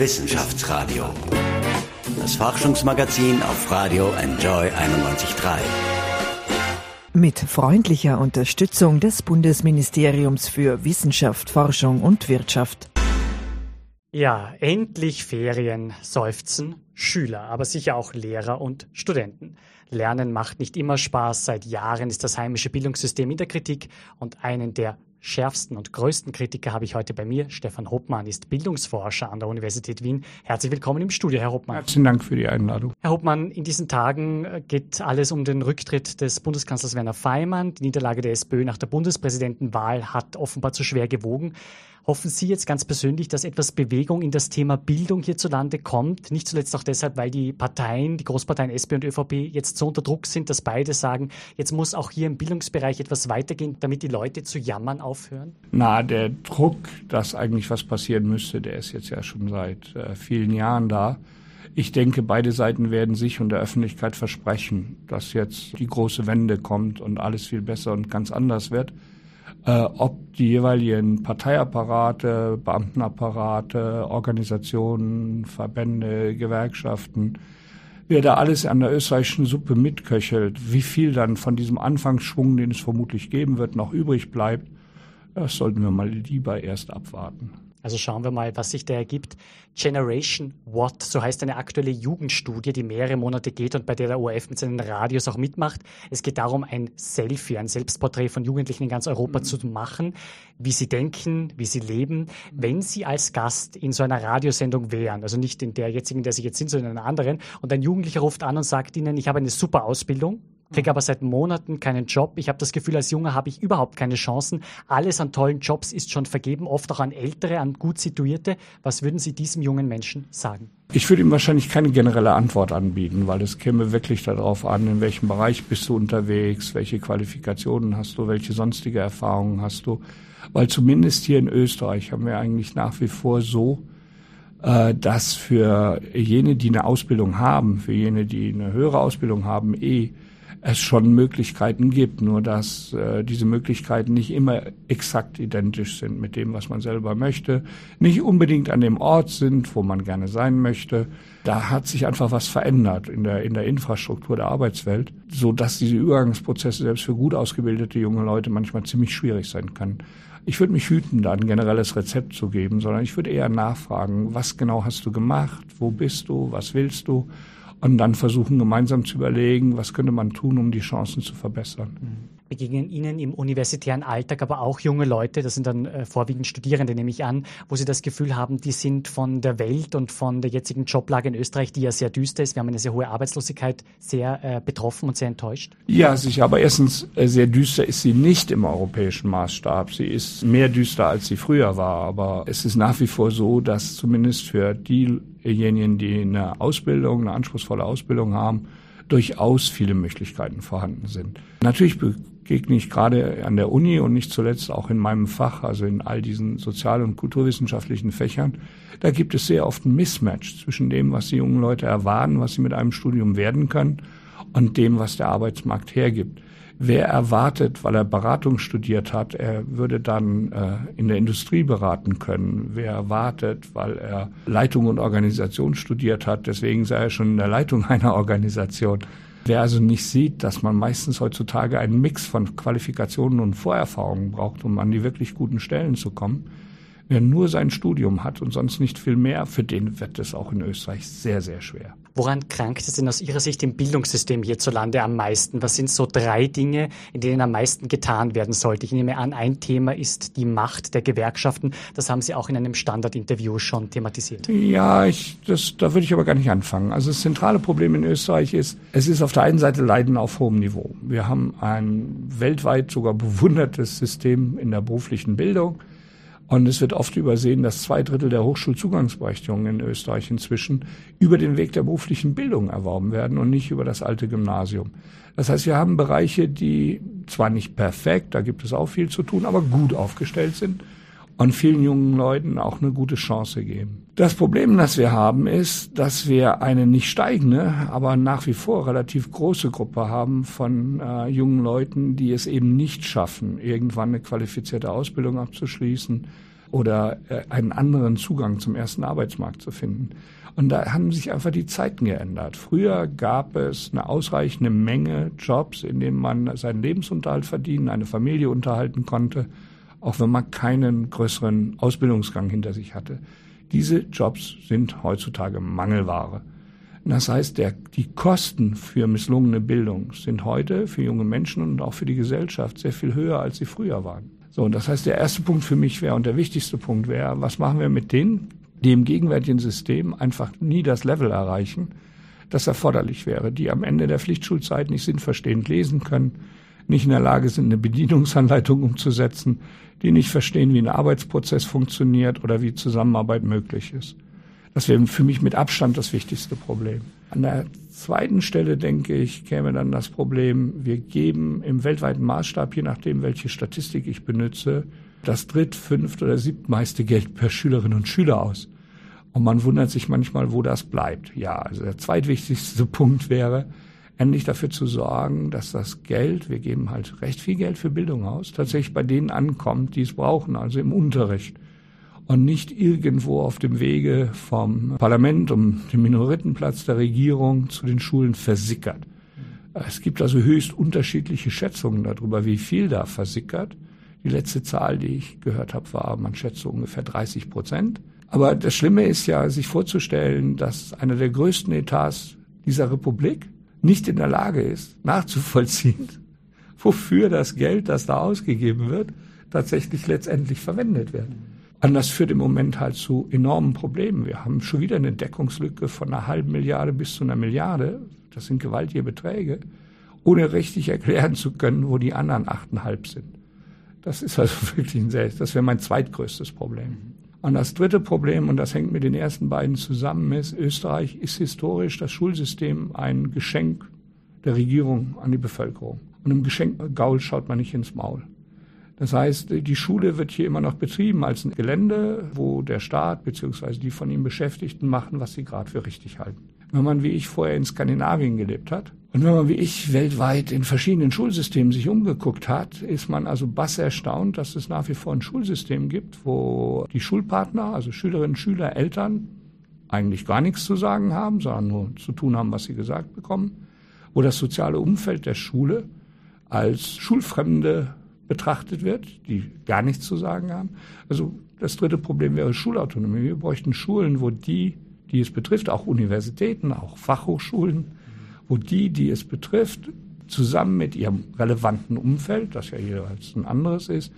Wissenschaftsradio. Das Forschungsmagazin auf Radio Enjoy 91.3. Mit freundlicher Unterstützung des Bundesministeriums für Wissenschaft, Forschung und Wirtschaft. Ja, endlich Ferien, seufzen Schüler, aber sicher auch Lehrer und Studenten. Lernen macht nicht immer Spaß. Seit Jahren ist das heimische Bildungssystem in der Kritik und einen der schärfsten und größten Kritiker habe ich heute bei mir. Stefan Hoppmann ist Bildungsforscher an der Universität Wien. Herzlich willkommen im Studio, Herr Hoppmann. Herzlichen Dank für die Einladung. Herr Hoppmann, in diesen Tagen äh, geht alles um den Rücktritt des Bundeskanzlers Werner Feimann. Die Niederlage der SPÖ nach der Bundespräsidentenwahl hat offenbar zu schwer gewogen. Hoffen Sie jetzt ganz persönlich, dass etwas Bewegung in das Thema Bildung hierzulande kommt? Nicht zuletzt auch deshalb, weil die Parteien, die Großparteien SP und ÖVP jetzt so unter Druck sind, dass beide sagen, jetzt muss auch hier im Bildungsbereich etwas weitergehen, damit die Leute zu jammern aufhören? Na, der Druck, dass eigentlich was passieren müsste, der ist jetzt ja schon seit äh, vielen Jahren da. Ich denke, beide Seiten werden sich und der Öffentlichkeit versprechen, dass jetzt die große Wende kommt und alles viel besser und ganz anders wird äh, ob die jeweiligen Parteiapparate, Beamtenapparate, Organisationen, Verbände, Gewerkschaften, wer da alles an der österreichischen Suppe mitköchelt, wie viel dann von diesem Anfangsschwung, den es vermutlich geben wird, noch übrig bleibt, das sollten wir mal lieber erst abwarten. Also schauen wir mal, was sich da ergibt. Generation What, so heißt eine aktuelle Jugendstudie, die mehrere Monate geht und bei der der ORF mit seinen Radios auch mitmacht. Es geht darum, ein Selfie, ein Selbstporträt von Jugendlichen in ganz Europa mhm. zu machen, wie sie denken, wie sie leben. Wenn sie als Gast in so einer Radiosendung wären, also nicht in der jetzigen, in der sie jetzt sind, sondern in einer anderen, und ein Jugendlicher ruft an und sagt ihnen, ich habe eine super Ausbildung, kriege aber seit Monaten keinen Job. Ich habe das Gefühl, als Junge habe ich überhaupt keine Chancen. Alles an tollen Jobs ist schon vergeben, oft auch an Ältere, an gut Situierte. Was würden Sie diesem jungen Menschen sagen? Ich würde ihm wahrscheinlich keine generelle Antwort anbieten, weil es käme wirklich darauf an, in welchem Bereich bist du unterwegs, welche Qualifikationen hast du, welche sonstige Erfahrungen hast du. Weil zumindest hier in Österreich haben wir eigentlich nach wie vor so, äh, dass für jene, die eine Ausbildung haben, für jene, die eine höhere Ausbildung haben, eh es schon Möglichkeiten gibt, nur dass äh, diese Möglichkeiten nicht immer exakt identisch sind mit dem, was man selber möchte, nicht unbedingt an dem Ort sind, wo man gerne sein möchte. Da hat sich einfach was verändert in der, in der Infrastruktur der Arbeitswelt, so dass diese Übergangsprozesse selbst für gut ausgebildete junge Leute manchmal ziemlich schwierig sein können. Ich würde mich hüten, da ein generelles Rezept zu geben, sondern ich würde eher nachfragen, was genau hast du gemacht, wo bist du, was willst du und dann versuchen gemeinsam zu überlegen, was könnte man tun, um die Chancen zu verbessern. Mhm begegnen Ihnen im universitären Alltag aber auch junge Leute, das sind dann äh, vorwiegend Studierende, nehme ich an, wo Sie das Gefühl haben, die sind von der Welt und von der jetzigen Joblage in Österreich, die ja sehr düster ist, wir haben eine sehr hohe Arbeitslosigkeit, sehr äh, betroffen und sehr enttäuscht? Ja, sicher, aber erstens, äh, sehr düster ist sie nicht im europäischen Maßstab. Sie ist mehr düster, als sie früher war, aber es ist nach wie vor so, dass zumindest für diejenigen, die eine Ausbildung, eine anspruchsvolle Ausbildung haben, durchaus viele Möglichkeiten vorhanden sind. Natürlich begegne ich gerade an der Uni und nicht zuletzt auch in meinem Fach, also in all diesen sozial- und kulturwissenschaftlichen Fächern, da gibt es sehr oft ein Mismatch zwischen dem, was die jungen Leute erwarten, was sie mit einem Studium werden können, und dem, was der Arbeitsmarkt hergibt. Wer erwartet, weil er Beratung studiert hat, er würde dann äh, in der Industrie beraten können. Wer erwartet, weil er Leitung und Organisation studiert hat, deswegen sei er schon in der Leitung einer Organisation. Wer also nicht sieht, dass man meistens heutzutage einen Mix von Qualifikationen und Vorerfahrungen braucht, um an die wirklich guten Stellen zu kommen, Wer nur sein Studium hat und sonst nicht viel mehr, für den wird es auch in Österreich sehr, sehr schwer. Woran krankt es denn aus Ihrer Sicht im Bildungssystem hierzulande am meisten? Was sind so drei Dinge, in denen am meisten getan werden sollte? Ich nehme an, ein Thema ist die Macht der Gewerkschaften. Das haben Sie auch in einem Standardinterview schon thematisiert. Ja, ich, das, da würde ich aber gar nicht anfangen. Also das zentrale Problem in Österreich ist, es ist auf der einen Seite Leiden auf hohem Niveau. Wir haben ein weltweit sogar bewundertes System in der beruflichen Bildung. Und es wird oft übersehen, dass zwei Drittel der Hochschulzugangsberechtigungen in Österreich inzwischen über den Weg der beruflichen Bildung erworben werden und nicht über das alte Gymnasium. Das heißt, wir haben Bereiche, die zwar nicht perfekt, da gibt es auch viel zu tun, aber gut aufgestellt sind und vielen jungen Leuten auch eine gute Chance geben. Das Problem, das wir haben, ist, dass wir eine nicht steigende, aber nach wie vor relativ große Gruppe haben von äh, jungen Leuten, die es eben nicht schaffen, irgendwann eine qualifizierte Ausbildung abzuschließen, oder äh, einen anderen Zugang zum ersten Arbeitsmarkt zu finden. Und da haben sich einfach die Zeiten geändert. Früher gab es eine ausreichende Menge Jobs, in denen man seinen Lebensunterhalt verdienen, eine Familie unterhalten konnte, auch wenn man keinen größeren Ausbildungsgang hinter sich hatte. Diese Jobs sind heutzutage Mangelware. Das heißt, der, die Kosten für misslungene Bildung sind heute für junge Menschen und auch für die Gesellschaft sehr viel höher, als sie früher waren. So, und das heißt, der erste Punkt für mich wäre und der wichtigste Punkt wäre, was machen wir mit denen, die im gegenwärtigen System einfach nie das Level erreichen, das erforderlich wäre, die am Ende der Pflichtschulzeit nicht sinnverstehend lesen können, nicht in der Lage sind, eine Bedienungsanleitung umzusetzen, die nicht verstehen, wie ein Arbeitsprozess funktioniert oder wie Zusammenarbeit möglich ist. Das wäre für mich mit Abstand das wichtigste Problem. An der zweiten Stelle, denke ich, käme dann das Problem, wir geben im weltweiten Maßstab, je nachdem, welche Statistik ich benutze, das dritt-, fünft- oder siebtmeiste Geld per Schülerin und Schüler aus. Und man wundert sich manchmal, wo das bleibt. Ja, also der zweitwichtigste Punkt wäre, endlich dafür zu sorgen, dass das Geld, wir geben halt recht viel Geld für Bildung aus, tatsächlich bei denen ankommt, die es brauchen, also im Unterricht und nicht irgendwo auf dem Wege vom Parlament um den Minoritenplatz der Regierung zu den Schulen versickert. Es gibt also höchst unterschiedliche Schätzungen darüber, wie viel da versickert. Die letzte Zahl, die ich gehört habe, war, man schätzt ungefähr 30 Prozent. Aber das Schlimme ist ja, sich vorzustellen, dass einer der größten Etats dieser Republik nicht in der Lage ist, nachzuvollziehen, wofür das Geld, das da ausgegeben wird, tatsächlich letztendlich verwendet wird. Und das führt im Moment halt zu enormen Problemen. Wir haben schon wieder eine Deckungslücke von einer halben Milliarde bis zu einer Milliarde. Das sind gewaltige Beträge, ohne richtig erklären zu können, wo die anderen achteinhalb sind. Das ist also wirklich ein sehr, das wäre mein zweitgrößtes Problem. Und das dritte Problem, und das hängt mit den ersten beiden zusammen, ist, Österreich ist historisch das Schulsystem ein Geschenk der Regierung an die Bevölkerung. Und im Geschenk Gaul schaut man nicht ins Maul. Das heißt, die Schule wird hier immer noch betrieben als ein Gelände, wo der Staat bzw. die von ihm Beschäftigten machen, was sie gerade für richtig halten. Wenn man wie ich vorher in Skandinavien gelebt hat und wenn man wie ich weltweit in verschiedenen Schulsystemen sich umgeguckt hat, ist man also bass erstaunt, dass es nach wie vor ein Schulsystem gibt, wo die Schulpartner, also Schülerinnen, Schüler, Eltern, eigentlich gar nichts zu sagen haben, sondern nur zu tun haben, was sie gesagt bekommen, wo das soziale Umfeld der Schule als Schulfremde betrachtet wird, die gar nichts zu sagen haben. Also das dritte Problem wäre Schulautonomie. Wir bräuchten Schulen, wo die, die es betrifft, auch Universitäten, auch Fachhochschulen, wo die, die es betrifft, zusammen mit ihrem relevanten Umfeld, das ja jeweils ein anderes ist,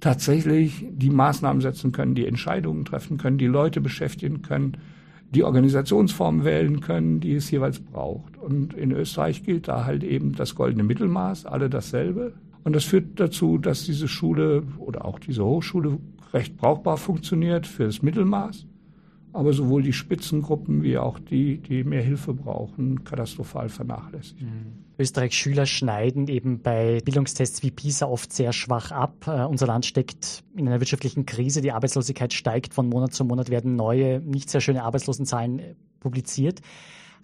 tatsächlich die Maßnahmen setzen können, die Entscheidungen treffen können, die Leute beschäftigen können, die Organisationsform wählen können, die es jeweils braucht. Und in Österreich gilt da halt eben das goldene Mittelmaß, alle dasselbe. Und das führt dazu, dass diese Schule oder auch diese Hochschule recht brauchbar funktioniert für das Mittelmaß. Aber sowohl die Spitzengruppen wie auch die, die mehr Hilfe brauchen, katastrophal vernachlässigt. Mhm. Österreichs Schüler schneiden eben bei Bildungstests wie PISA oft sehr schwach ab. Uh, unser Land steckt in einer wirtschaftlichen Krise, die Arbeitslosigkeit steigt, von Monat zu Monat werden neue, nicht sehr schöne Arbeitslosenzahlen äh, publiziert.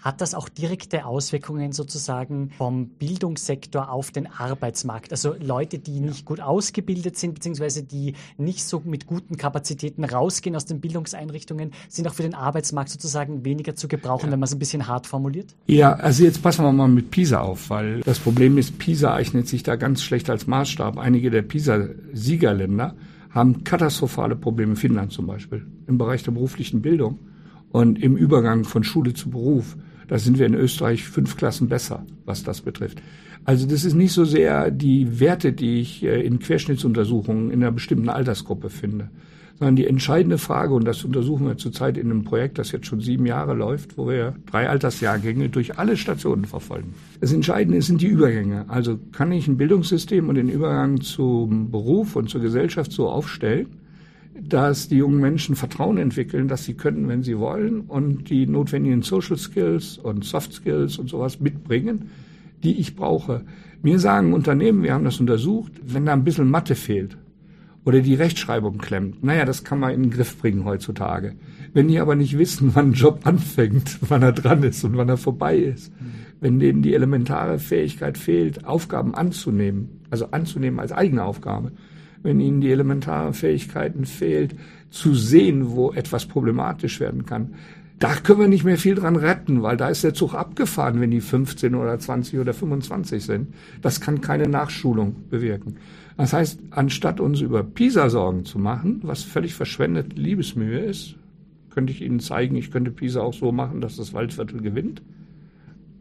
Hat das auch direkte Auswirkungen sozusagen vom Bildungssektor auf den Arbeitsmarkt? Also Leute, die nicht gut ausgebildet sind, beziehungsweise die nicht so mit guten Kapazitäten rausgehen aus den Bildungseinrichtungen, sind auch für den Arbeitsmarkt sozusagen weniger zu gebrauchen, ja. wenn man es ein bisschen hart formuliert? Ja, also jetzt passen wir mal mit PISA auf, weil das Problem ist, PISA eignet sich da ganz schlecht als Maßstab. Einige der PISA-Siegerländer haben katastrophale Probleme, Finnland zum Beispiel, im Bereich der beruflichen Bildung und im Übergang von Schule zu Beruf. Da sind wir in Österreich fünf Klassen besser, was das betrifft. Also das ist nicht so sehr die Werte, die ich äh, in Querschnittsuntersuchungen in einer bestimmten Altersgruppe finde, sondern die entscheidende Frage, und das untersuchen wir zurzeit in einem Projekt, das jetzt schon sieben Jahre läuft, wo wir drei Altersjahrgänge durch alle Stationen verfolgen. Das Entscheidende sind die Übergänge. Also kann ich ein Bildungssystem und den Übergang zum Beruf und zur Gesellschaft so aufstellen, dass die jungen Menschen Vertrauen entwickeln, dass sie können, wenn sie wollen und die notwendigen Social Skills und Soft Skills und sowas mitbringen, die ich brauche. Mir sagen Unternehmen, wir haben das untersucht, wenn da ein bisschen Mathe fehlt oder die Rechtschreibung klemmt, naja, das kann man in den Griff bringen heutzutage. Wenn die aber nicht wissen, wann ein Job anfängt, wann er dran ist und wann er vorbei ist, wenn denen die elementare Fähigkeit fehlt, Aufgaben anzunehmen, also anzunehmen als eigene Aufgabe, wenn ihnen die elementaren Fähigkeiten fehlt, zu sehen, wo etwas problematisch werden kann. Da können wir nicht mehr viel dran retten, weil da ist der Zug abgefahren, wenn die 15 oder 20 oder 25 sind. Das kann keine Nachschulung bewirken. Das heißt, anstatt uns über PISA Sorgen zu machen, was völlig verschwendet Liebesmühe ist, könnte ich Ihnen zeigen, ich könnte PISA auch so machen, dass das Waldviertel gewinnt.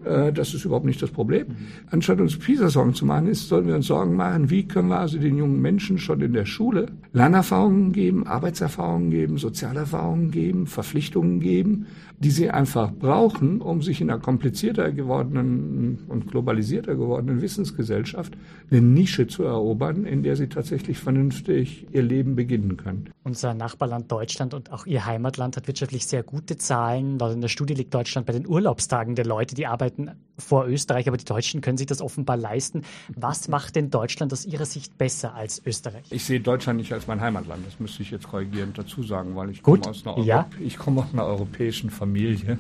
Äh, das ist überhaupt nicht das Problem. Anstatt uns PISA-Sorgen zu machen, ist, sollten wir uns Sorgen machen, wie können wir also den jungen Menschen schon in der Schule Lernerfahrungen geben, Arbeitserfahrungen geben, Sozialerfahrungen geben, Verpflichtungen geben, die sie einfach brauchen, um sich in einer komplizierter gewordenen und globalisierter gewordenen Wissensgesellschaft eine Nische zu erobern, in der sie tatsächlich vernünftig ihr Leben beginnen können. Unser Nachbarland Deutschland und auch Ihr Heimatland hat wirtschaftlich sehr gute Zahlen. Laut in der Studie liegt Deutschland bei den Urlaubstagen der Leute, die arbeiten vor Österreich, aber die Deutschen können sich das offenbar leisten. Was macht denn Deutschland aus Ihrer Sicht besser als Österreich? Ich sehe Deutschland nicht als mein Heimatland. Das müsste ich jetzt korrigierend dazu sagen, weil ich komme aus einer, ja. ich komme aus einer europäischen Familie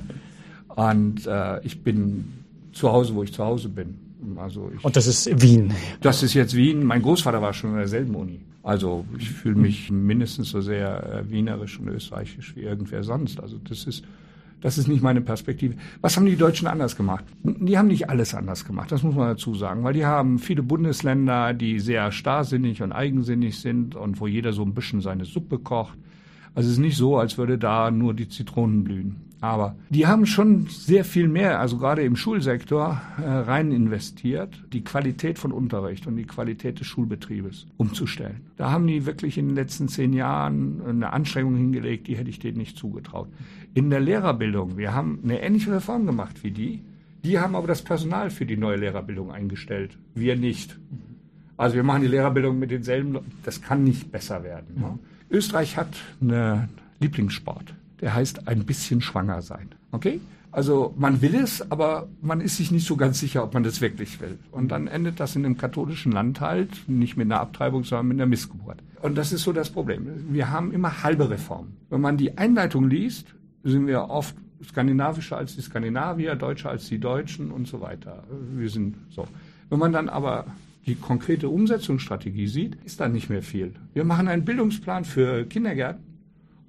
und äh, ich bin zu Hause, wo ich zu Hause bin. Also ich, und das ist Wien. Das ist jetzt Wien. Mein Großvater war schon in derselben Uni. Also ich fühle mich mindestens so sehr äh, wienerisch und österreichisch wie irgendwer sonst. Also das ist, das ist nicht meine Perspektive. Was haben die Deutschen anders gemacht? Die haben nicht alles anders gemacht, das muss man dazu sagen, weil die haben viele Bundesländer, die sehr starrsinnig und eigensinnig sind und wo jeder so ein bisschen seine Suppe kocht. Also es ist nicht so, als würde da nur die Zitronen blühen. Aber die haben schon sehr viel mehr, also gerade im Schulsektor, äh, rein investiert, die Qualität von Unterricht und die Qualität des Schulbetriebes umzustellen. Da haben die wirklich in den letzten zehn Jahren eine Anstrengung hingelegt, die hätte ich denen nicht zugetraut. In der Lehrerbildung, wir haben eine ähnliche Reform gemacht wie die. Die haben aber das Personal für die neue Lehrerbildung eingestellt. Wir nicht. Also wir machen die Lehrerbildung mit denselben, das kann nicht besser werden. Ne? Österreich hat einen Lieblingssport, der heißt ein bisschen schwanger sein. Okay? Also man will es, aber man ist sich nicht so ganz sicher, ob man das wirklich will. Und dann endet das in einem katholischen Land halt, nicht mit einer Abtreibung, sondern mit einer Missgeburt. Und das ist so das Problem. Wir haben immer halbe Reformen. Wenn man die Einleitung liest, sind wir oft skandinavischer als die Skandinavier, deutscher als die Deutschen und so weiter. Wir sind so. Wenn man dann aber die konkrete Umsetzungsstrategie sieht, ist da nicht mehr viel. Wir machen einen Bildungsplan für Kindergärten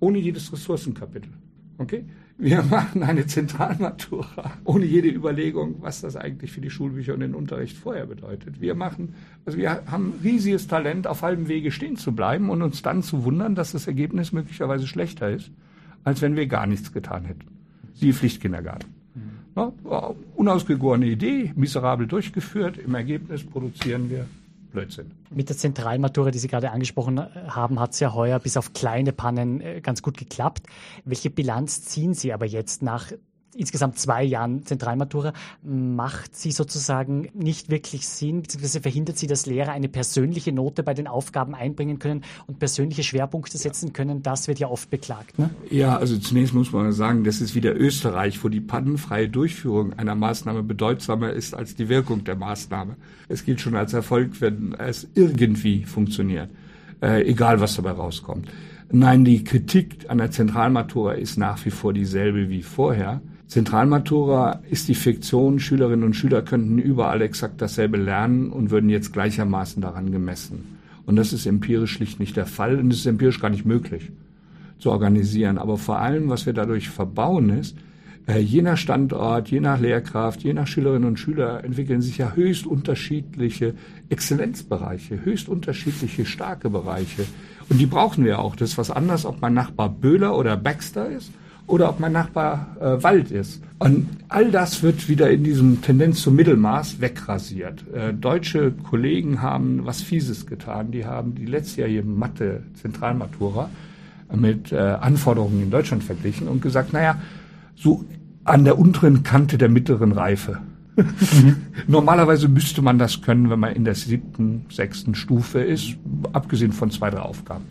ohne jedes Ressourcenkapitel. Okay? Wir machen eine Zentralmatura ohne jede Überlegung, was das eigentlich für die Schulbücher und den Unterricht vorher bedeutet. Wir machen, also wir haben riesiges Talent, auf halbem Wege stehen zu bleiben und uns dann zu wundern, dass das Ergebnis möglicherweise schlechter ist, als wenn wir gar nichts getan hätten. Siehe Pflichtkindergarten. Ja, unausgegorene Idee, miserabel durchgeführt. Im Ergebnis produzieren wir Blödsinn. Mit der Zentralmatura, die Sie gerade angesprochen haben, hat es ja heuer bis auf kleine Pannen äh, ganz gut geklappt. Welche Bilanz ziehen Sie aber jetzt nach insgesamt zwei Jahren Zentralmatura, macht sie sozusagen nicht wirklich Sinn, beziehungsweise verhindert sie, dass Lehrer eine persönliche Note bei den Aufgaben einbringen können und persönliche Schwerpunkte setzen können. Das wird ja oft beklagt. Ne? Ja, also zunächst muss man sagen, das ist wieder Österreich, wo die pannenfreie Durchführung einer Maßnahme bedeutsamer ist als die Wirkung der Maßnahme. Es gilt schon als Erfolg, wenn es irgendwie funktioniert, äh, egal was dabei rauskommt. Nein, die Kritik an der Zentralmatura ist nach wie vor dieselbe wie vorher. Zentralmatura ist die Fiktion, Schülerinnen und Schüler könnten überall exakt dasselbe lernen und würden jetzt gleichermaßen daran gemessen. Und das ist empirisch schlicht nicht der Fall und es ist empirisch gar nicht möglich zu organisieren. Aber vor allem, was wir dadurch verbauen, ist, äh, je nach Standort, je nach Lehrkraft, je nach Schülerinnen und Schüler entwickeln sich ja höchst unterschiedliche Exzellenzbereiche, höchst unterschiedliche starke Bereiche. Und die brauchen wir auch. Das ist was anderes, ob mein Nachbar Böhler oder Baxter ist oder ob mein Nachbar äh, Wald ist. Und all das wird wieder in diesem Tendenz zum Mittelmaß wegrasiert. Äh, deutsche Kollegen haben was Fieses getan. Die haben die letztjährige Mathe-Zentralmatura mit äh, Anforderungen in Deutschland verglichen und gesagt, naja, so an der unteren Kante der mittleren Reife. Normalerweise müsste man das können, wenn man in der siebten, sechsten Stufe ist, abgesehen von zwei, drei Aufgaben.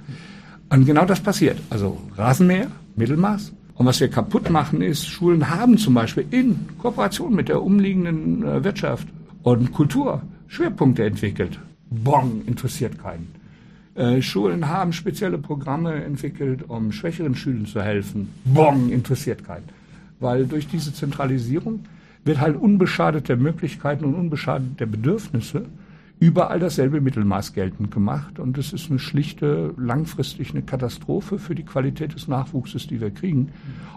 Und genau das passiert. Also Rasenmäher, Mittelmaß, und was wir kaputt machen ist, Schulen haben zum Beispiel in Kooperation mit der umliegenden äh, Wirtschaft und Kultur Schwerpunkte entwickelt. Bong, interessiert keinen. Äh, Schulen haben spezielle Programme entwickelt, um schwächeren Schülern zu helfen. Bong, interessiert keinen. Weil durch diese Zentralisierung wird halt unbeschadet der Möglichkeiten und unbeschadet der Bedürfnisse überall dasselbe Mittelmaß geltend gemacht. Und es ist eine schlichte, langfristig eine Katastrophe für die Qualität des Nachwuchses, die wir kriegen.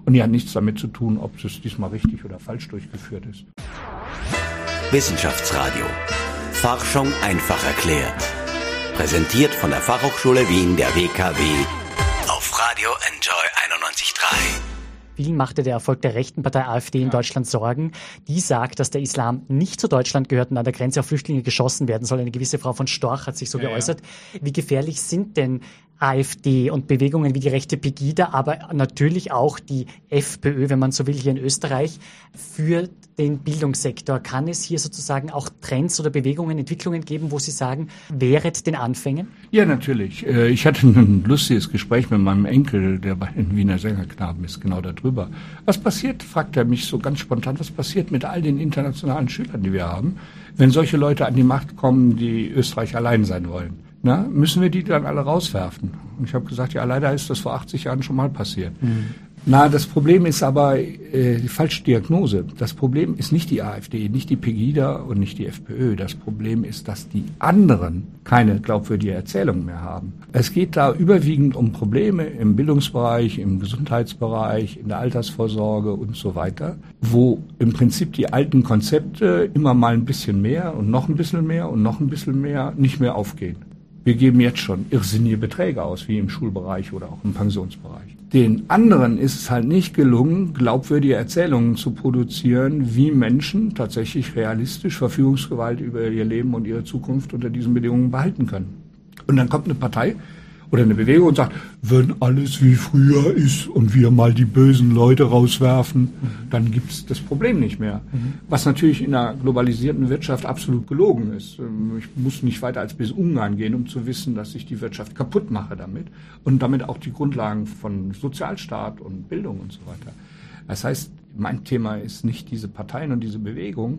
Und die hat nichts damit zu tun, ob es diesmal richtig oder falsch durchgeführt ist. Wissenschaftsradio. Forschung einfach erklärt. Präsentiert von der Fachhochschule Wien der WKW auf Radio Enjoy 91.3. Vielen machte der Erfolg der rechten Partei AfD in Deutschland Sorgen. Die sagt, dass der Islam nicht zu Deutschland gehört und an der Grenze auf Flüchtlinge geschossen werden soll. Eine gewisse Frau von Storch hat sich so ja, geäußert. Ja. Wie gefährlich sind denn AfD und Bewegungen wie die rechte Pegida, aber natürlich auch die FPÖ, wenn man so will, hier in Österreich, für den Bildungssektor. Kann es hier sozusagen auch Trends oder Bewegungen, Entwicklungen geben, wo Sie sagen, wäret den Anfängen? Ja, natürlich. Äh, ich hatte ein lustiges Gespräch mit meinem Enkel, der bei den Wiener Sängerknaben ist, genau darüber. Was passiert, fragt er mich so ganz spontan, was passiert mit all den internationalen Schülern, die wir haben, wenn solche Leute an die Macht kommen, die Österreich allein sein wollen? Na, müssen wir die dann alle rauswerfen? Und ich habe gesagt, ja, leider ist das vor 80 Jahren schon mal passiert. Mhm. Na, das Problem ist aber äh, die falsche Diagnose. Das Problem ist nicht die AfD, nicht die Pegida und nicht die FPÖ. Das Problem ist, dass die anderen keine glaubwürdige Erzählung mehr haben. Es geht da überwiegend um Probleme im Bildungsbereich, im Gesundheitsbereich, in der Altersvorsorge und so weiter, wo im Prinzip die alten Konzepte immer mal ein bisschen mehr und noch ein bisschen mehr und noch ein bisschen mehr nicht mehr aufgehen. Wir geben jetzt schon irrsinnige Beträge aus, wie im Schulbereich oder auch im Pensionsbereich. Den anderen ist es halt nicht gelungen, glaubwürdige Erzählungen zu produzieren, wie Menschen tatsächlich realistisch Verfügungsgewalt über ihr Leben und ihre Zukunft unter diesen Bedingungen behalten können. Und dann kommt eine Partei oder eine Bewegung und sagt, wenn alles wie früher ist und wir mal die bösen Leute rauswerfen, mhm. dann gibt's das Problem nicht mehr. Mhm. Was natürlich in einer globalisierten Wirtschaft absolut gelogen ist. Ich muss nicht weiter als bis Ungarn gehen, um zu wissen, dass ich die Wirtschaft kaputt mache damit und damit auch die Grundlagen von Sozialstaat und Bildung und so weiter. Das heißt, mein Thema ist nicht diese Parteien und diese Bewegungen,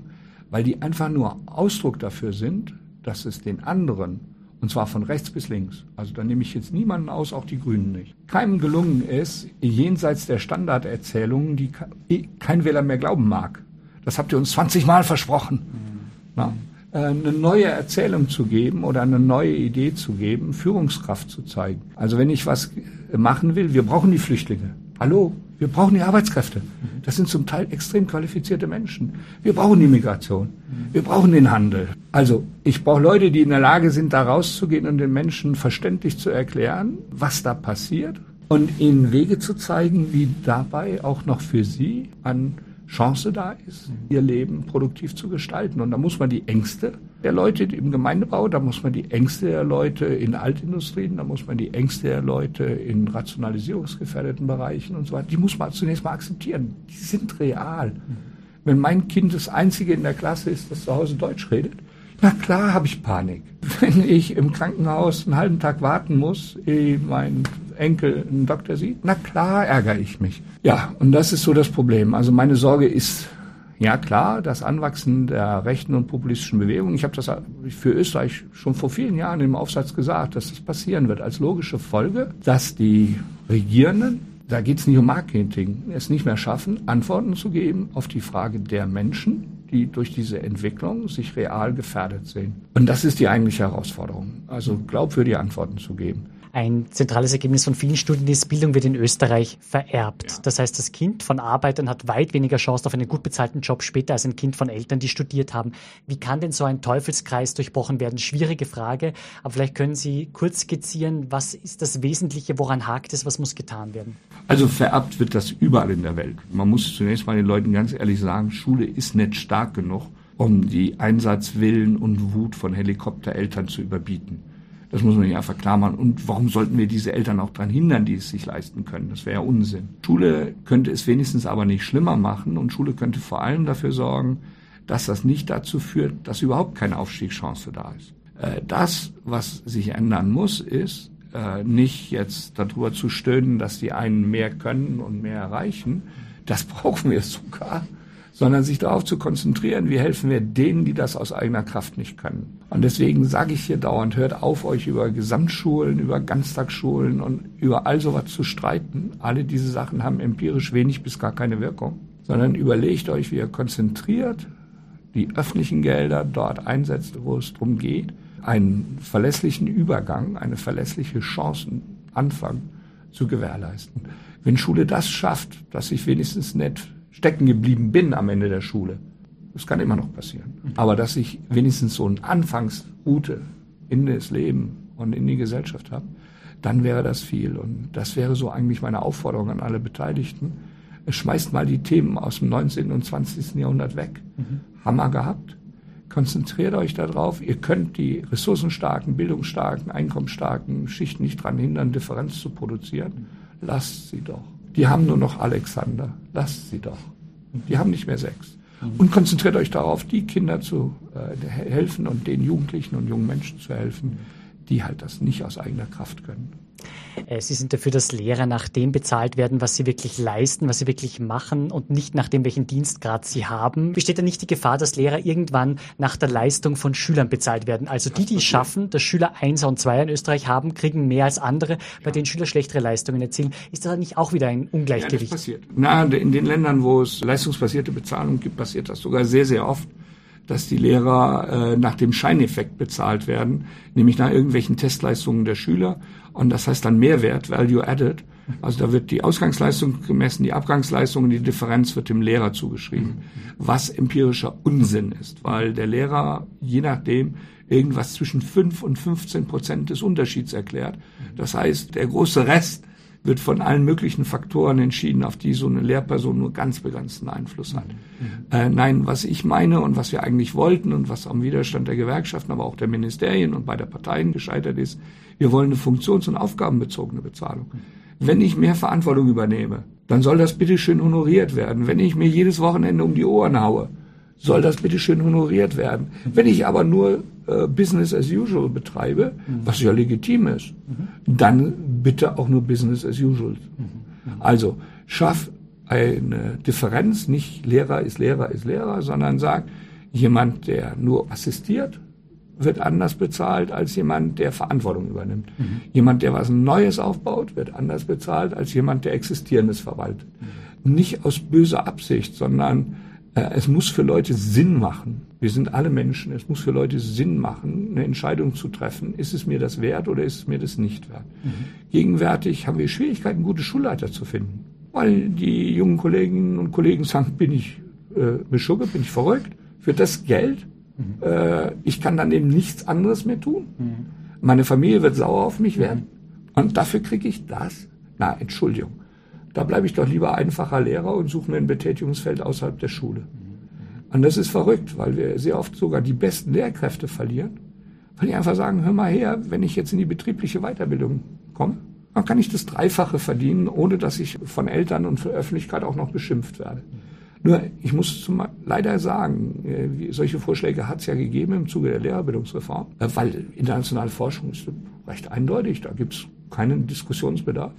weil die einfach nur Ausdruck dafür sind, dass es den anderen und zwar von rechts bis links. Also da nehme ich jetzt niemanden aus, auch die Grünen nicht. Keinem gelungen ist, jenseits der Standarderzählungen, die kein Wähler mehr glauben mag. Das habt ihr uns 20 Mal versprochen. Mhm. Na, äh, eine neue Erzählung zu geben oder eine neue Idee zu geben, Führungskraft zu zeigen. Also wenn ich was machen will, wir brauchen die Flüchtlinge. Hallo, wir brauchen die Arbeitskräfte. Das sind zum Teil extrem qualifizierte Menschen. Wir brauchen die Migration. Wir brauchen den Handel. Also ich brauche Leute, die in der Lage sind, da rauszugehen und den Menschen verständlich zu erklären, was da passiert und ihnen Wege zu zeigen, wie dabei auch noch für sie an Chance da ist, ihr Leben produktiv zu gestalten. Und da muss man die Ängste der Leute im Gemeindebau, da muss man die Ängste der Leute in Altindustrien, da muss man die Ängste der Leute in rationalisierungsgefährdeten Bereichen und so weiter, die muss man zunächst mal akzeptieren. Die sind real. Wenn mein Kind das Einzige in der Klasse ist, das zu Hause Deutsch redet, na klar habe ich Panik. Wenn ich im Krankenhaus einen halben Tag warten muss, ehe mein Enkel einen Doktor sieht, na klar ärgere ich mich. Ja, und das ist so das Problem. Also meine Sorge ist, ja klar, das Anwachsen der rechten und populistischen Bewegung. Ich habe das für Österreich schon vor vielen Jahren im Aufsatz gesagt, dass das passieren wird als logische Folge, dass die Regierenden, da geht es nicht um Marketing, es nicht mehr schaffen, Antworten zu geben auf die Frage der Menschen, die durch diese Entwicklung sich real gefährdet sehen. Und das ist die eigentliche Herausforderung, also glaubwürdige Antworten zu geben. Ein zentrales Ergebnis von vielen Studien ist, Bildung wird in Österreich vererbt. Ja. Das heißt, das Kind von Arbeitern hat weit weniger Chance auf einen gut bezahlten Job später als ein Kind von Eltern, die studiert haben. Wie kann denn so ein Teufelskreis durchbrochen werden? Schwierige Frage, aber vielleicht können Sie kurz skizzieren, was ist das Wesentliche, woran hakt es, was muss getan werden? Also vererbt wird das überall in der Welt. Man muss zunächst mal den Leuten ganz ehrlich sagen, Schule ist nicht stark genug, um die Einsatzwillen und Wut von Helikoptereltern zu überbieten. Das muss man ja einfach klar machen. Und warum sollten wir diese Eltern auch daran hindern, die es sich leisten können? Das wäre ja Unsinn. Schule könnte es wenigstens aber nicht schlimmer machen und Schule könnte vor allem dafür sorgen, dass das nicht dazu führt, dass überhaupt keine Aufstiegschance da ist. Äh, das, was sich ändern muss, ist, äh, nicht jetzt darüber zu stöhnen, dass die einen mehr können und mehr erreichen. Das brauchen wir sogar sondern sich darauf zu konzentrieren, wie helfen wir denen, die das aus eigener Kraft nicht können. Und deswegen sage ich hier dauernd, hört auf, euch über Gesamtschulen, über Ganztagsschulen und über all sowas zu streiten. Alle diese Sachen haben empirisch wenig bis gar keine Wirkung, sondern überlegt euch, wie ihr konzentriert die öffentlichen Gelder dort einsetzt, wo es darum geht, einen verlässlichen Übergang, eine verlässliche Chancenanfang zu gewährleisten. Wenn Schule das schafft, dass ich wenigstens nicht stecken geblieben bin am Ende der Schule, das kann immer noch passieren, aber dass ich wenigstens so eine Anfangsroute in das Leben und in die Gesellschaft habe, dann wäre das viel. Und das wäre so eigentlich meine Aufforderung an alle Beteiligten. Schmeißt mal die Themen aus dem 19. und 20. Jahrhundert weg. Mhm. Hammer gehabt. Konzentriert euch darauf. Ihr könnt die ressourcenstarken, bildungsstarken, einkommensstarken Schichten nicht daran hindern, Differenz zu produzieren. Lasst sie doch. Die haben nur noch Alexander. Lasst sie doch. Die haben nicht mehr sechs. Und konzentriert euch darauf, die Kinder zu äh, helfen und den Jugendlichen und jungen Menschen zu helfen, die halt das nicht aus eigener Kraft können. Äh, sie sind dafür, dass Lehrer nach dem bezahlt werden, was sie wirklich leisten, was sie wirklich machen und nicht nach dem, welchen Dienstgrad sie haben. Besteht da nicht die Gefahr, dass Lehrer irgendwann nach der Leistung von Schülern bezahlt werden? Also die, die es schaffen, dass Schüler Einser und Zweier in Österreich haben, kriegen mehr als andere, bei denen Schüler schlechtere Leistungen erzielen. Ist das nicht auch wieder ein Ungleichgewicht? Ja, das passiert. Na, in den Ländern, wo es leistungsbasierte Bezahlung gibt, passiert das sogar sehr, sehr oft dass die Lehrer äh, nach dem Scheineffekt bezahlt werden, nämlich nach irgendwelchen Testleistungen der Schüler. Und das heißt dann Mehrwert, Value Added. Also da wird die Ausgangsleistung gemessen, die Abgangsleistung und die Differenz wird dem Lehrer zugeschrieben, was empirischer Unsinn ist, weil der Lehrer je nachdem irgendwas zwischen 5 und 15 Prozent des Unterschieds erklärt. Das heißt, der große Rest wird von allen möglichen Faktoren entschieden, auf die so eine Lehrperson nur ganz begrenzten Einfluss hat. Mhm. Äh, nein, was ich meine und was wir eigentlich wollten und was am Widerstand der Gewerkschaften, aber auch der Ministerien und bei der Parteien gescheitert ist, wir wollen eine funktions- und aufgabenbezogene Bezahlung. Wenn ich mehr Verantwortung übernehme, dann soll das bitteschön honoriert werden. Wenn ich mir jedes Wochenende um die Ohren haue, soll das bitteschön honoriert werden. Wenn ich aber nur äh, Business as usual betreibe, was ja legitim ist, dann bitte auch nur Business as usual. Also schaff eine Differenz, nicht Lehrer ist Lehrer ist Lehrer, sondern sag, jemand, der nur assistiert, wird anders bezahlt als jemand, der Verantwortung übernimmt. Mhm. Jemand, der was Neues aufbaut, wird anders bezahlt als jemand, der Existierendes verwaltet. Mhm. Nicht aus böser Absicht, sondern es muss für Leute Sinn machen. Wir sind alle Menschen. Es muss für Leute Sinn machen, eine Entscheidung zu treffen. Ist es mir das wert oder ist es mir das nicht wert? Mhm. Gegenwärtig haben wir Schwierigkeiten, gute Schulleiter zu finden. Weil die jungen Kolleginnen und Kollegen sagen, bin ich äh, beschugge, bin ich verrückt? Für das Geld? Mhm. Äh, ich kann dann eben nichts anderes mehr tun. Mhm. Meine Familie wird sauer auf mich werden. Und dafür kriege ich das? Na, Entschuldigung. Da bleibe ich doch lieber einfacher Lehrer und suche mir ein Betätigungsfeld außerhalb der Schule. Und das ist verrückt, weil wir sehr oft sogar die besten Lehrkräfte verlieren, weil die einfach sagen, hör mal her, wenn ich jetzt in die betriebliche Weiterbildung komme, dann kann ich das Dreifache verdienen, ohne dass ich von Eltern und von Öffentlichkeit auch noch beschimpft werde. Nur, ich muss zum, leider sagen, äh, solche Vorschläge hat es ja gegeben im Zuge der Lehrerbildungsreform, äh, weil internationale Forschung ist recht eindeutig, da gibt es keinen Diskussionsbedarf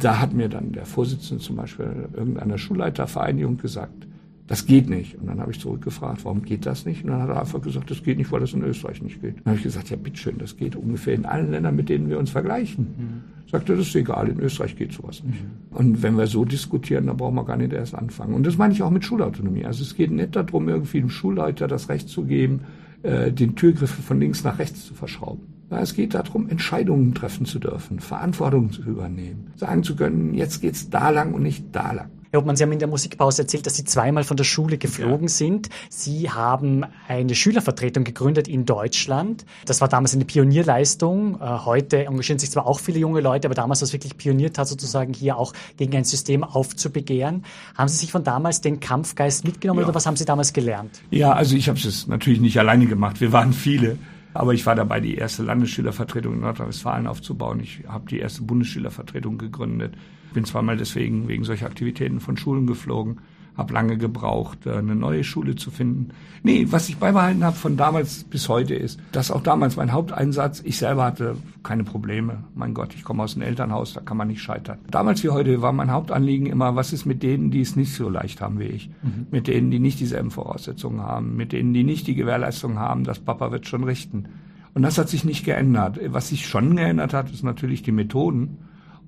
da hat mir dann der Vorsitzende zum Beispiel irgendeiner Schulleitervereinigung gesagt, das geht nicht. Und dann habe ich zurückgefragt, warum geht das nicht? Und dann hat er einfach gesagt, das geht nicht, weil das in Österreich nicht geht. Dann habe ich gesagt, ja, bitteschön, das geht ungefähr in allen Ländern, mit denen wir uns vergleichen. Mhm. Sagte, das ist egal, in Österreich geht sowas nicht. Mhm. Und wenn wir so diskutieren, dann brauchen wir gar nicht erst anfangen. Und das meine ich auch mit Schulautonomie. Also es geht nicht darum, irgendwie dem Schulleiter das Recht zu geben, äh, den Türgriff von links nach rechts zu verschrauben. Es geht darum, Entscheidungen treffen zu dürfen, Verantwortung zu übernehmen, sagen zu können, jetzt geht's da lang und nicht da lang. Herr Obmann, Sie haben in der Musikpause erzählt, dass Sie zweimal von der Schule geflogen ja. sind. Sie haben eine Schülervertretung gegründet in Deutschland. Das war damals eine Pionierleistung. Äh, heute engagieren sich zwar auch viele junge Leute, aber damals war es wirklich Pioniertat sozusagen hier auch gegen ein System aufzubegehren. Haben Sie sich von damals den Kampfgeist mitgenommen ja. oder was haben Sie damals gelernt? Ja, also ich habe es natürlich nicht alleine gemacht. Wir waren viele. Aber ich war dabei, die erste Landesschülervertretung in Nordrhein-Westfalen aufzubauen. Ich habe die erste Bundesschülervertretung gegründet. Bin zweimal deswegen wegen solcher Aktivitäten von Schulen geflogen habe lange gebraucht, äh, eine neue Schule zu finden. Nee, was ich beibehalten habe von damals bis heute ist, dass auch damals mein Haupteinsatz, ich selber hatte keine Probleme. Mein Gott, ich komme aus einem Elternhaus, da kann man nicht scheitern. Damals wie heute war mein Hauptanliegen immer, was ist mit denen, die es nicht so leicht haben wie ich? Mhm. Mit denen, die nicht dieselben Voraussetzungen haben, mit denen, die nicht die Gewährleistung haben, dass Papa wird schon richten. Und das hat sich nicht geändert. Was sich schon geändert hat, ist natürlich die Methoden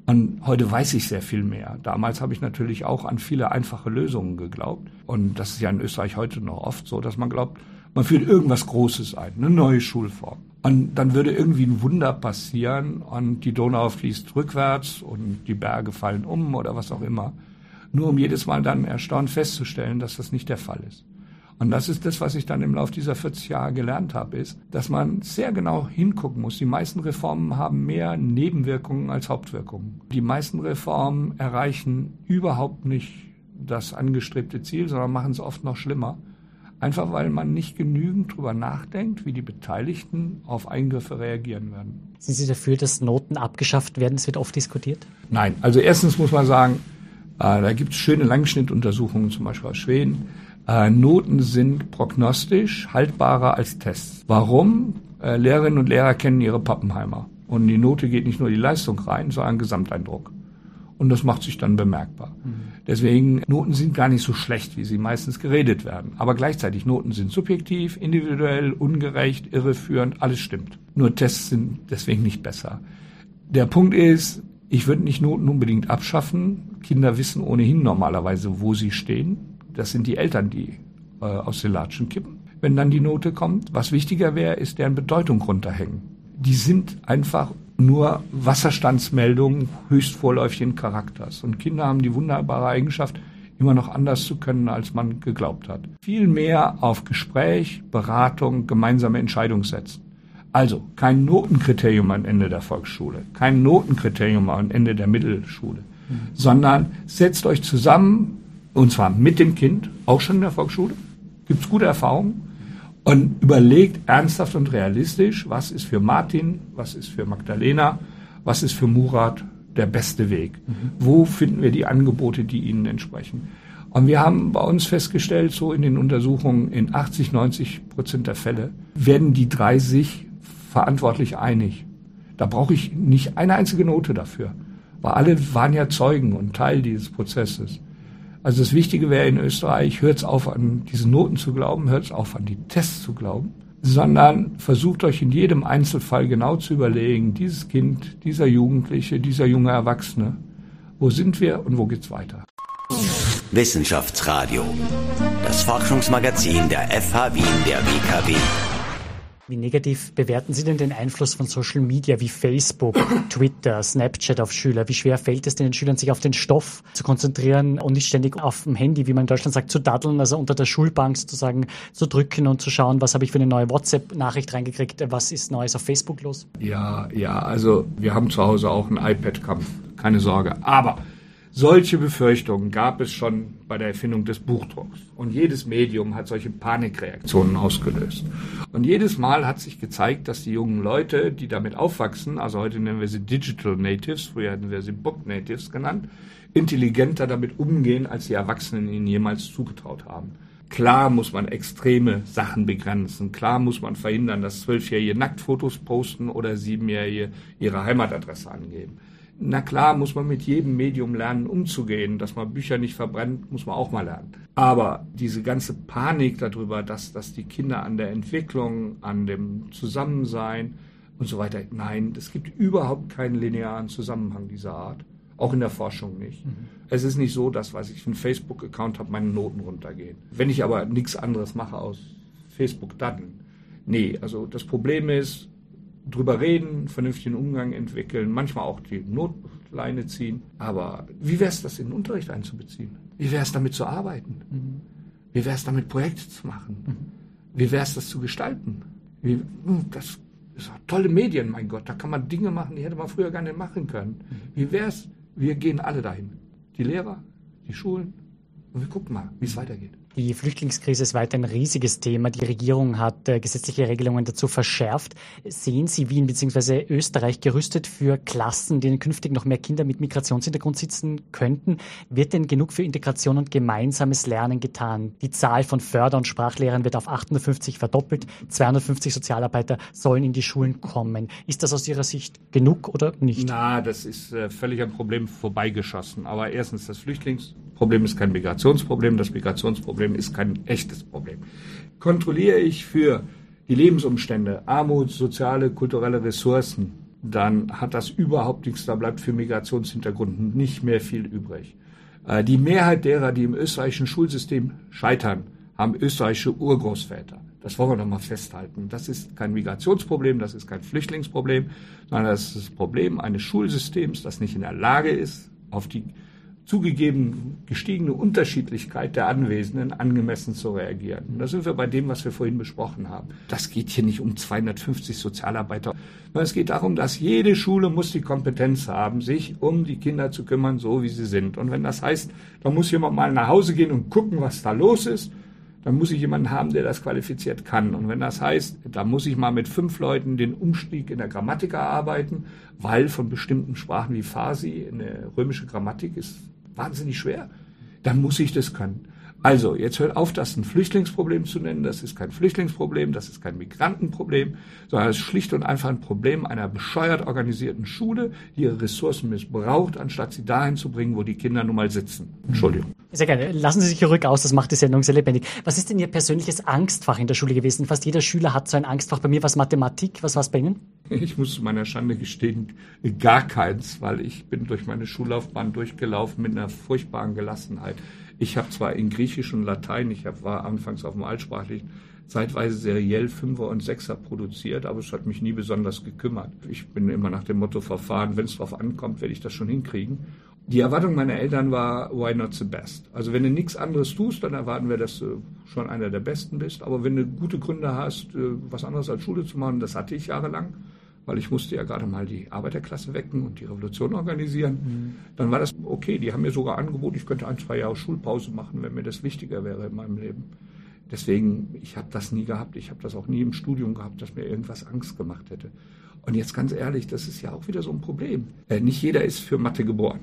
Und heute weiß ich sehr viel mehr. Damals habe ich natürlich auch an viele einfache Lösungen geglaubt. Und das ist ja in Österreich heute noch oft so, dass man glaubt, man führt irgendwas Großes ein, eine neue Schulform. Und dann würde irgendwie ein Wunder passieren und die Donau fließt rückwärts und die Berge fallen um oder was auch immer. Nur um jedes Mal dann erstaunt festzustellen, dass das nicht der Fall ist. Und das ist das, was ich dann im Laufe dieser 40 Jahre gelernt habe, ist, dass man sehr genau hingucken muss. Die meisten Reformen haben mehr Nebenwirkungen als Hauptwirkungen. Die meisten Reformen erreichen überhaupt nicht das angestrebte Ziel, sondern machen es oft noch schlimmer. Einfach weil man nicht genügend darüber nachdenkt, wie die Beteiligten auf Eingriffe reagieren werden. Sind Sie dafür, dass Noten abgeschafft werden? Das wird oft diskutiert. Nein, also erstens muss man sagen, äh, da gibt es schöne Langschnittuntersuchungen, zum Beispiel aus Schweden äh, Noten sind prognostisch haltbarer als Tests. Warum? Äh, Lehrerinnen und Lehrer kennen ihre Pappenheimer. Und die Note geht nicht nur die Leistung rein, sondern Gesamteindruck. Und das macht sich dann bemerkbar. Mhm. Deswegen, Noten sind gar nicht so schlecht, wie sie meistens geredet werden. Aber gleichzeitig, Noten sind subjektiv, individuell, ungerecht, irreführend, alles stimmt. Nur Tests sind deswegen nicht besser. Der Punkt ist, ich würde nicht Noten unbedingt abschaffen. Kinder wissen ohnehin normalerweise, wo sie stehen. Das sind die Eltern, die äh, aus den Latschen kippen. Wenn dann die Note kommt, was wichtiger wäre, ist deren Bedeutung runterhängen. Die sind einfach nur Wasserstandsmeldungen höchst vorläufigen Charakters. Und Kinder haben die wunderbare Eigenschaft, immer noch anders zu können, als man geglaubt hat. Viel mehr auf Gespräch, Beratung, gemeinsame Entscheidung setzen. Also kein Notenkriterium am Ende der Volksschule, kein Notenkriterium am Ende der Mittelschule, mhm. sondern setzt euch zusammen, und zwar mit dem Kind, auch schon in der Volksschule. Gibt es gute Erfahrungen. Und überlegt ernsthaft und realistisch, was ist für Martin, was ist für Magdalena, was ist für Murat der beste Weg. Mhm. Wo finden wir die Angebote, die ihnen entsprechen? Und wir haben bei uns festgestellt, so in den Untersuchungen, in 80, 90 Prozent der Fälle werden die drei sich verantwortlich einig. Da brauche ich nicht eine einzige Note dafür, weil alle waren ja Zeugen und Teil dieses Prozesses. Also das Wichtige wäre in Österreich, hört auf an diese Noten zu glauben, hört auf an die Tests zu glauben, sondern versucht euch in jedem Einzelfall genau zu überlegen, dieses Kind, dieser Jugendliche, dieser junge Erwachsene, wo sind wir und wo geht's weiter? Wissenschaftsradio, das Forschungsmagazin der FH Wien der WKW. Wie negativ bewerten Sie denn den Einfluss von Social Media wie Facebook, Twitter, Snapchat auf Schüler? Wie schwer fällt es den Schülern, sich auf den Stoff zu konzentrieren und nicht ständig auf dem Handy, wie man in Deutschland sagt, zu daddeln, also unter der Schulbank sozusagen zu drücken und zu schauen, was habe ich für eine neue WhatsApp-Nachricht reingekriegt, was ist Neues auf Facebook los? Ja, ja, also wir haben zu Hause auch einen iPad-Kampf, keine Sorge. Aber solche Befürchtungen gab es schon bei der Erfindung des Buchdrucks. Und jedes Medium hat solche Panikreaktionen ausgelöst. Und jedes Mal hat sich gezeigt, dass die jungen Leute, die damit aufwachsen, also heute nennen wir sie Digital Natives, früher hatten wir sie Book Natives genannt, intelligenter damit umgehen, als die Erwachsenen ihnen jemals zugetraut haben. Klar muss man extreme Sachen begrenzen. Klar muss man verhindern, dass Zwölfjährige Nacktfotos posten oder Siebenjährige ihre Heimatadresse angeben. Na klar, muss man mit jedem Medium lernen, umzugehen. Dass man Bücher nicht verbrennt, muss man auch mal lernen. Aber diese ganze Panik darüber, dass, dass die Kinder an der Entwicklung, an dem Zusammensein und so weiter, nein, es gibt überhaupt keinen linearen Zusammenhang dieser Art. Auch in der Forschung nicht. Mhm. Es ist nicht so, dass, weiß ich, einen Facebook-Account habe, meine Noten runtergehen. Wenn ich aber nichts anderes mache aus Facebook, dann. Nee, also das Problem ist, drüber reden, vernünftigen Umgang entwickeln, manchmal auch die Notleine ziehen. Aber wie wäre es, das in den Unterricht einzubeziehen? Wie wäre es damit zu arbeiten? Mhm. Wie wäre es damit Projekte zu machen? Mhm. Wie wäre es das zu gestalten? Wie, hm, das ist tolle Medien, mein Gott. Da kann man Dinge machen, die hätte man früher gar nicht machen können. Mhm. Wie wäre es? Wir gehen alle dahin. Die Lehrer, die Schulen. Und wir gucken mal, wie es weitergeht. Die Flüchtlingskrise ist weiter ein riesiges Thema. Die Regierung hat äh, gesetzliche Regelungen dazu verschärft. Sehen Sie Wien bzw. Österreich gerüstet für Klassen, denen künftig noch mehr Kinder mit Migrationshintergrund sitzen könnten? Wird denn genug für Integration und gemeinsames Lernen getan? Die Zahl von Förder- und Sprachlehrern wird auf 850 verdoppelt. 250 Sozialarbeiter sollen in die Schulen kommen. Ist das aus Ihrer Sicht genug oder nicht? Na, das ist äh, völlig am Problem vorbeigeschossen. Aber erstens, das Flüchtlingsproblem ist kein Migrationsproblem. Das Migrationsproblem Problem ist kein echtes Problem. Kontrolliere ich für die Lebensumstände, Armut, soziale, kulturelle Ressourcen dann hat das überhaupt nichts, da bleibt für Migrationshintergrund nicht mehr viel übrig. Äh, die Mehrheit derer, die im österreichischen Schulsystem scheitern, haben österreichische Urgroßväter. Das wollen wir noch mal festhalten. Das ist kein Migrationsproblem, das ist kein Flüchtlingsproblem, sondern das ist das Problem eines Schulsystems, das nicht in der Lage ist, auf die zugegeben gestiegene Unterschiedlichkeit der Anwesenden angemessen zu reagieren. Und da sind wir bei dem, was wir vorhin besprochen haben. Das geht hier nicht um 250 Sozialarbeiter, sondern es geht darum, dass jede Schule muss die Kompetenz haben, sich um die Kinder zu kümmern, so wie sie sind. Und wenn das heißt, da muss jemand mal nach Hause gehen und gucken, was da los ist, dann muss ich jemanden haben, der das qualifiziert kann. Und wenn das heißt, da muss ich mal mit fünf Leuten den Umstieg in der Grammatik erarbeiten, weil von bestimmten Sprachen wie Farsi eine römische Grammatik ist wahnsinnig schwer, dann muss ich das können. Also, jetzt hört auf, das ein Flüchtlingsproblem zu nennen. Das ist kein Flüchtlingsproblem, das ist kein Migrantenproblem, sondern es ist schlicht und einfach ein Problem einer bescheuert organisierten Schule, die ihre Ressourcen missbraucht, anstatt sie dahin zu bringen, wo die Kinder nun mal sitzen. Entschuldigung. Sehr gerne. Lassen Sie sich hier ruhig aus, das macht die Sendung sehr lebendig. Was ist denn Ihr persönliches Angstfach in der Schule gewesen? Fast jeder Schüler hat so ein Angstfach. Bei mir war es Mathematik. Was war es bei Ihnen? Ich muss zu meiner Schande gestehen, gar keins, weil ich bin durch meine Schullaufbahn durchgelaufen mit einer furchtbaren Gelassenheit. Ich habe zwar in Griechisch und Latein, ich hab, war anfangs auf dem Altsprachlichen, zeitweise seriell Fünfer und Sechser produziert, aber es hat mich nie besonders gekümmert. Ich bin immer nach dem Motto verfahren, wenn es drauf ankommt, werde ich das schon hinkriegen. Die Erwartung meiner Eltern war, why not the best? Also wenn du nichts anderes tust, dann erwarten wir, dass du schon einer der Besten bist. Aber wenn du gute Gründe hast, äh, was anderes als Schule zu machen, das hatte ich jahrelang, weil ich musste ja gerade mal die Arbeiterklasse wecken und die Revolution organisieren. Mhm. Dann war das okay. Die haben mir sogar angeboten, ich könnte ein, zwei Jahre Schulpause machen, wenn mir das wichtiger wäre in meinem Leben. Deswegen, ich habe das nie gehabt. Ich habe das auch nie im Studium gehabt, dass mir irgendwas Angst gemacht hätte. Und jetzt ganz ehrlich, das ist ja auch wieder so ein Problem. Äh, nicht jeder ist für Mathe geboren,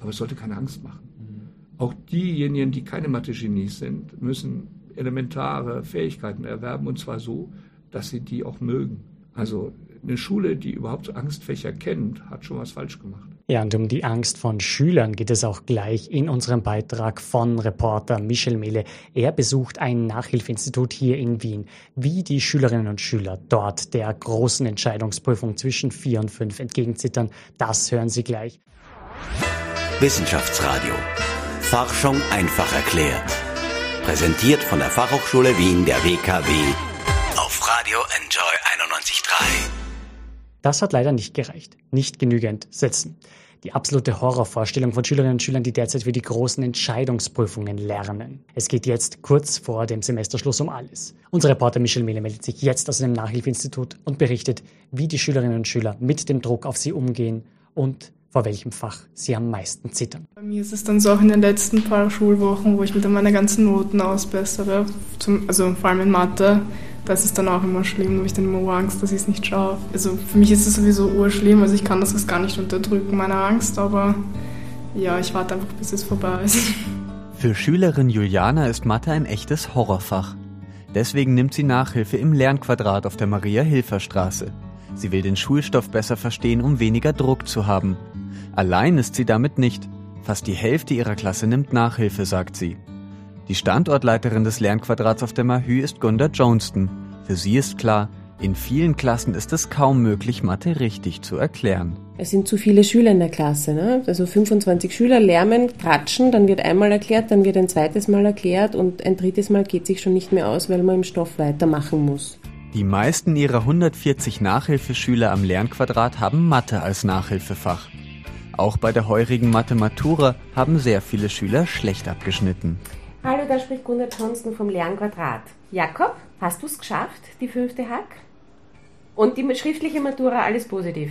aber es sollte keine Angst machen. Mhm. Auch diejenigen, die keine Mathe-Genies sind, müssen elementare Fähigkeiten erwerben und zwar so, dass sie die auch mögen. Also eine Schule, die überhaupt Angstfächer kennt, hat schon was falsch gemacht. Ja, und um die Angst von Schülern geht es auch gleich in unserem Beitrag von Reporter Michel Mehle. Er besucht ein Nachhilfeinstitut hier in Wien. Wie die Schülerinnen und Schüler dort der großen Entscheidungsprüfung zwischen vier und fünf entgegenzittern, das hören Sie gleich. Wissenschaftsradio. Forschung einfach erklärt. Präsentiert von der Fachhochschule Wien der WKW auf Radio Enjoy 91.3. Das hat leider nicht gereicht. Nicht genügend Sitzen. Die absolute Horrorvorstellung von Schülerinnen und Schülern, die derzeit für die großen Entscheidungsprüfungen lernen. Es geht jetzt kurz vor dem Semesterschluss um alles. Unser Reporter Michel Mehle meldet sich jetzt aus dem Nachhilfeinstitut und berichtet, wie die Schülerinnen und Schüler mit dem Druck auf sie umgehen und vor welchem Fach sie am meisten zittern. Bei mir ist es dann so auch in den letzten paar Schulwochen, wo ich dann meine ganzen Noten ausbessere, zum, also vor allem in Mathe, das ist dann auch immer schlimm, da habe ich dann immer Angst, dass ich es nicht schaffe. Also für mich ist es sowieso urschlimm, also ich kann das gar nicht unterdrücken, meine Angst, aber ja, ich warte einfach, bis es vorbei ist. Für Schülerin Juliana ist Mathe ein echtes Horrorfach. Deswegen nimmt sie Nachhilfe im Lernquadrat auf der Maria-Hilfer-Straße. Sie will den Schulstoff besser verstehen, um weniger Druck zu haben. Allein ist sie damit nicht. Fast die Hälfte ihrer Klasse nimmt Nachhilfe, sagt sie. Die Standortleiterin des Lernquadrats auf der Mahü ist Gunda Johnston. Für sie ist klar, in vielen Klassen ist es kaum möglich, Mathe richtig zu erklären. Es sind zu viele Schüler in der Klasse. Ne? Also 25 Schüler lärmen, kratschen, dann wird einmal erklärt, dann wird ein zweites Mal erklärt und ein drittes Mal geht sich schon nicht mehr aus, weil man im Stoff weitermachen muss. Die meisten ihrer 140 Nachhilfeschüler am Lernquadrat haben Mathe als Nachhilfefach. Auch bei der heurigen Mathematura haben sehr viele Schüler schlecht abgeschnitten. Hallo, da spricht Gunnar Johnston vom Lernquadrat. Jakob, hast du es geschafft, die fünfte Hack? Und die schriftliche Matura, alles positiv.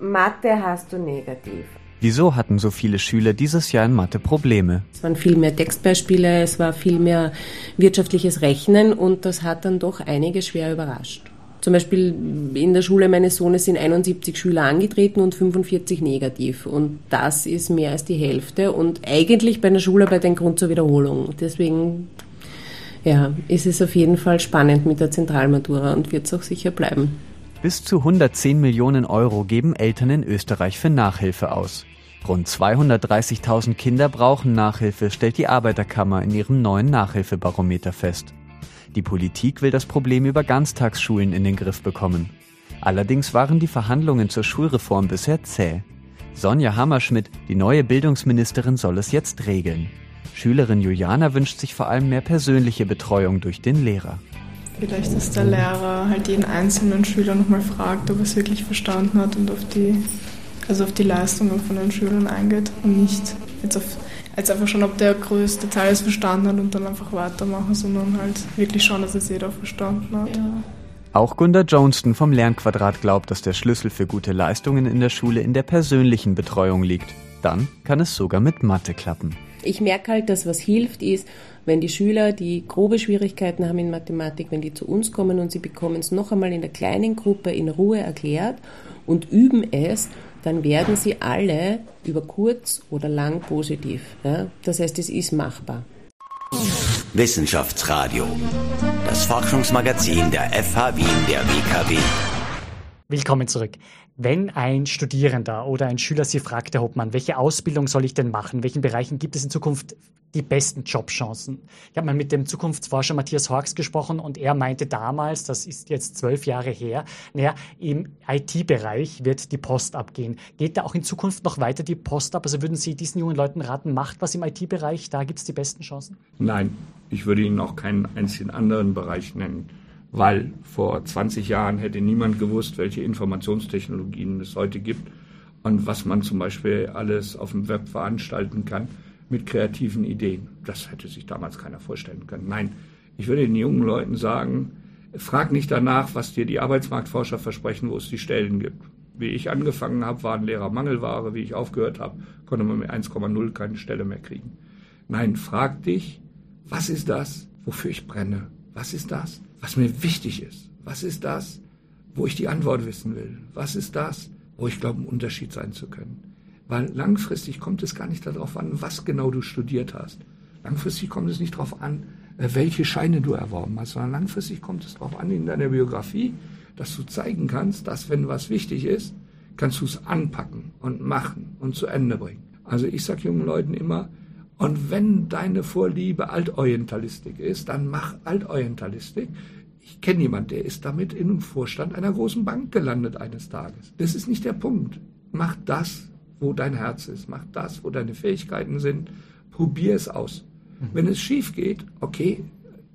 Mathe hast du negativ. Wieso hatten so viele Schüler dieses Jahr in Mathe Probleme? Es waren viel mehr Textbeispiele, es war viel mehr wirtschaftliches Rechnen und das hat dann doch einige schwer überrascht. Zum Beispiel in der Schule meines Sohnes sind 71 Schüler angetreten und 45 negativ. Und das ist mehr als die Hälfte und eigentlich bei einer Schularbeit ein Grund zur Wiederholung. Deswegen ja, ist es auf jeden Fall spannend mit der Zentralmatura und wird es auch sicher bleiben. Bis zu 110 Millionen Euro geben Eltern in Österreich für Nachhilfe aus. Rund 230.000 Kinder brauchen Nachhilfe, stellt die Arbeiterkammer in ihrem neuen Nachhilfebarometer fest. Die Politik will das Problem über Ganztagsschulen in den Griff bekommen. Allerdings waren die Verhandlungen zur Schulreform bisher zäh. Sonja Hammerschmidt, die neue Bildungsministerin, soll es jetzt regeln. Schülerin Juliana wünscht sich vor allem mehr persönliche Betreuung durch den Lehrer. Vielleicht, dass der Lehrer halt jeden einzelnen Schüler nochmal fragt, ob er es wirklich verstanden hat und auf die, also auf die Leistungen von den Schülern eingeht und nicht jetzt auf jetzt einfach schon, ob der größte Teil es verstanden hat und dann einfach weitermachen, sondern halt wirklich schauen, dass es jeder verstanden hat. Ja. Auch Gunda Johnston vom Lernquadrat glaubt, dass der Schlüssel für gute Leistungen in der Schule in der persönlichen Betreuung liegt. Dann kann es sogar mit Mathe klappen. Ich merke halt, dass was hilft ist, wenn die Schüler, die grobe Schwierigkeiten haben in Mathematik, wenn die zu uns kommen und sie bekommen es noch einmal in der kleinen Gruppe in Ruhe erklärt und üben es, dann werden sie alle über kurz oder lang positiv. Ja? Das heißt, es ist machbar. Wissenschaftsradio, das Forschungsmagazin der FH Wien der WKW. Willkommen zurück. Wenn ein Studierender oder ein Schüler Sie fragt, Herr Hopmann, welche Ausbildung soll ich denn machen? In welchen Bereichen gibt es in Zukunft die besten Jobchancen? Ich habe mal mit dem Zukunftsforscher Matthias Horks gesprochen und er meinte damals, das ist jetzt zwölf Jahre her, naja, im IT-Bereich wird die Post abgehen. Geht da auch in Zukunft noch weiter die Post ab? Also würden Sie diesen jungen Leuten raten, macht was im IT-Bereich, da gibt es die besten Chancen? Nein, ich würde Ihnen auch keinen einzigen anderen Bereich nennen weil vor 20 Jahren hätte niemand gewusst, welche Informationstechnologien es heute gibt und was man zum Beispiel alles auf dem Web veranstalten kann mit kreativen Ideen. Das hätte sich damals keiner vorstellen können. Nein, ich würde den jungen Leuten sagen, frag nicht danach, was dir die Arbeitsmarktforscher versprechen, wo es die Stellen gibt. Wie ich angefangen habe, waren Lehrer Mangelware. Wie ich aufgehört habe, konnte man mit 1,0 keine Stelle mehr kriegen. Nein, frag dich, was ist das, wofür ich brenne? Was ist das, was mir wichtig ist? Was ist das, wo ich die Antwort wissen will? Was ist das, wo ich glaube, ein Unterschied sein zu können? Weil langfristig kommt es gar nicht darauf an, was genau du studiert hast. Langfristig kommt es nicht darauf an, äh, welche Scheine du erworben hast, sondern langfristig kommt es darauf an in deiner Biografie, dass du zeigen kannst, dass wenn was wichtig ist, kannst du es anpacken und machen und zu Ende bringen. Also ich sage jungen Leuten immer, und wenn deine Vorliebe Altorientalistik ist, dann mach Altorientalistik. Ich kenne jemanden, der ist damit in einem Vorstand einer großen Bank gelandet eines Tages. Das ist nicht der Punkt. Mach das, wo dein Herz ist. Mach das, wo deine Fähigkeiten sind. Probier es aus. Mhm. Wenn es schief geht, okay,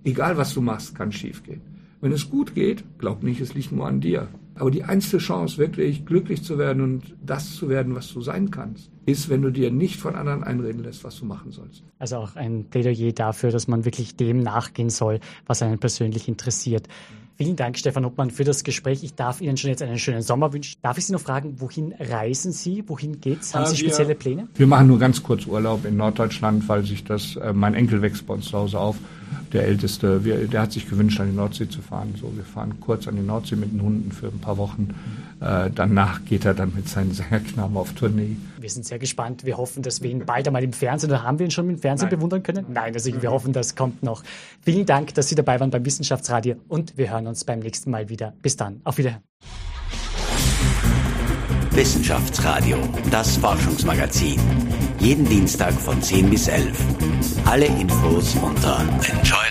egal was du machst, kann schief gehen. Wenn es gut geht, glaub nicht, es liegt nur an dir. Aber die einzige Chance, wirklich glücklich zu werden und das zu werden, was du sein kannst, ist, wenn du dir nicht von anderen einreden lässt, was du machen sollst. Also auch ein Plädoyer dafür, dass man wirklich dem nachgehen soll, was einen persönlich interessiert. Vielen Dank, Stefan Obmann, für das Gespräch. Ich darf Ihnen schon jetzt einen schönen Sommer wünschen. Darf ich Sie noch fragen, wohin reisen Sie? Wohin geht's? Haben Sie spezielle wir, Pläne? Wir machen nur ganz kurz Urlaub in Norddeutschland, weil sich das, äh, mein Enkel wächst bei uns zu Hause auf. Der Älteste, wir, der hat sich gewünscht, an die Nordsee zu fahren. So, wir fahren kurz an die Nordsee mit den Hunden für ein paar Wochen. Äh, danach geht er dann mit seinen Sängerknaben auf Tournee. Wir sind sehr gespannt. Wir hoffen, dass wir ihn bald einmal im Fernsehen, oder haben wir ihn schon im Fernsehen Nein. bewundern können? Nein, also wir hoffen, das kommt noch. Vielen Dank, dass Sie dabei waren beim Wissenschaftsradio und wir hören uns beim nächsten Mal wieder. Bis dann. Auf Wiedersehen. Wissenschaftsradio, das Forschungsmagazin. Jeden Dienstag von 10 bis 11. Alle Infos unter Enjoy